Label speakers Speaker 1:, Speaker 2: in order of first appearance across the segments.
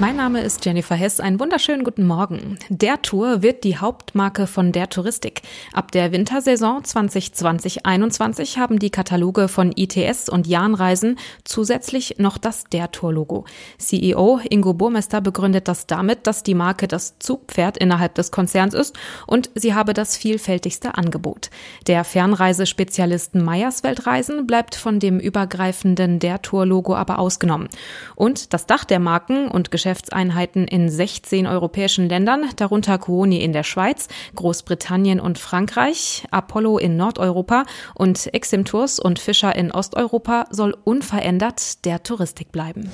Speaker 1: Mein Name ist Jennifer Hess. Einen wunderschönen guten Morgen. Der Tour wird die Hauptmarke von der Touristik. Ab der Wintersaison 2020-21 haben die Kataloge von ITS und Jahnreisen zusätzlich noch das Der Tour-Logo. CEO Ingo Burmester begründet das damit, dass die Marke das Zugpferd innerhalb des Konzerns ist und sie habe das vielfältigste Angebot. Der Fernreisespezialisten Meyers Weltreisen bleibt von dem übergreifenden Der Tour-Logo aber ausgenommen. Und das Dach der Marken und Geschäftseinheiten in 16 europäischen Ländern, darunter Kuoni in der Schweiz, Großbritannien und Frankreich, Apollo in Nordeuropa und Exim Tours und Fischer in Osteuropa soll unverändert der Touristik bleiben.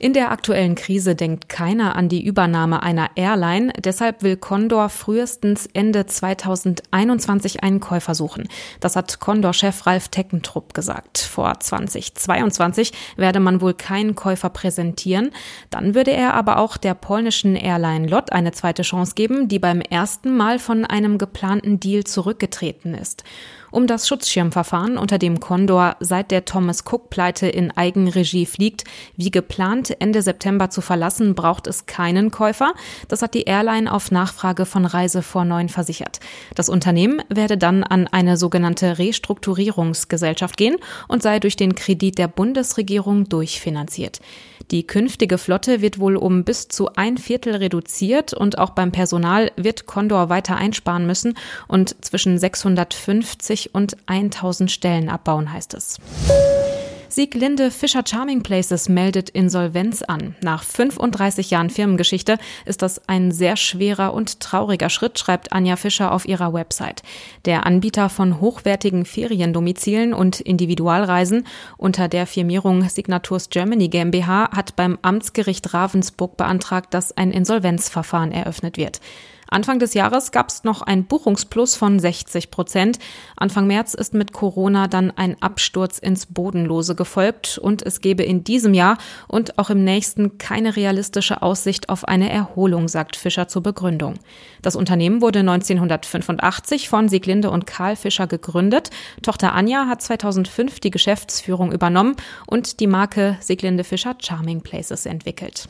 Speaker 1: In der aktuellen Krise denkt keiner an die Übernahme einer Airline. Deshalb will Condor frühestens Ende 2021 einen Käufer suchen. Das hat Condor-Chef Ralf Teckentrupp gesagt. Vor 2022 werde man wohl keinen Käufer präsentieren. Dann würde er aber auch der polnischen Airline LOT eine zweite Chance geben, die beim ersten Mal von einem geplanten Deal zurückgetreten ist um das Schutzschirmverfahren, unter dem Condor seit der Thomas Cook-Pleite in Eigenregie fliegt, wie geplant Ende September zu verlassen, braucht es keinen Käufer. Das hat die Airline auf Nachfrage von Reise vor neun versichert. Das Unternehmen werde dann an eine sogenannte Restrukturierungsgesellschaft gehen und sei durch den Kredit der Bundesregierung durchfinanziert. Die künftige Flotte wird wohl um bis zu ein Viertel reduziert und auch beim Personal wird Condor weiter einsparen müssen und zwischen 650 und 1000 Stellen abbauen, heißt es. Sieglinde Fischer Charming Places meldet Insolvenz an. Nach 35 Jahren Firmengeschichte ist das ein sehr schwerer und trauriger Schritt, schreibt Anja Fischer auf ihrer Website. Der Anbieter von hochwertigen Feriendomizilen und Individualreisen unter der Firmierung Signaturs Germany GmbH hat beim Amtsgericht Ravensburg beantragt, dass ein Insolvenzverfahren eröffnet wird. Anfang des Jahres gab es noch ein Buchungsplus von 60 Prozent. Anfang März ist mit Corona dann ein Absturz ins Bodenlose gefolgt und es gebe in diesem Jahr und auch im nächsten keine realistische Aussicht auf eine Erholung, sagt Fischer zur Begründung. Das Unternehmen wurde 1985 von Sieglinde und Karl Fischer gegründet. Tochter Anja hat 2005 die Geschäftsführung übernommen und die Marke Sieglinde Fischer Charming Places entwickelt.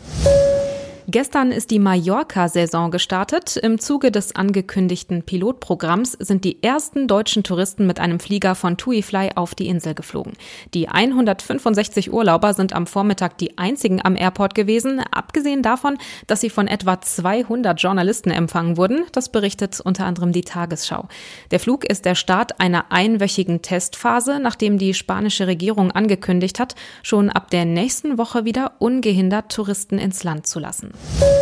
Speaker 1: Gestern ist die Mallorca-Saison gestartet. Im Zuge des angekündigten Pilotprogramms sind die ersten deutschen Touristen mit einem Flieger von TuiFly auf die Insel geflogen. Die 165 Urlauber sind am Vormittag die einzigen am Airport gewesen, abgesehen davon, dass sie von etwa 200 Journalisten empfangen wurden. Das berichtet unter anderem die Tagesschau. Der Flug ist der Start einer einwöchigen Testphase, nachdem die spanische Regierung angekündigt hat, schon ab der nächsten Woche wieder ungehindert Touristen ins Land zu lassen. you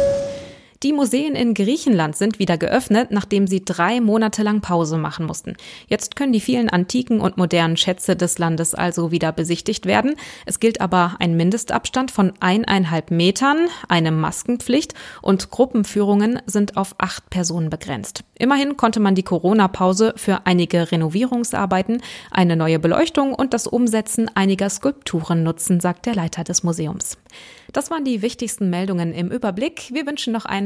Speaker 1: Die Museen in Griechenland sind wieder geöffnet, nachdem sie drei Monate lang Pause machen mussten. Jetzt können die vielen antiken und modernen Schätze des Landes also wieder besichtigt werden. Es gilt aber ein Mindestabstand von eineinhalb Metern, eine Maskenpflicht und Gruppenführungen sind auf acht Personen begrenzt. Immerhin konnte man die Corona-Pause für einige Renovierungsarbeiten, eine neue Beleuchtung und das Umsetzen einiger Skulpturen nutzen, sagt der Leiter des Museums. Das waren die wichtigsten Meldungen im Überblick. Wir wünschen noch einen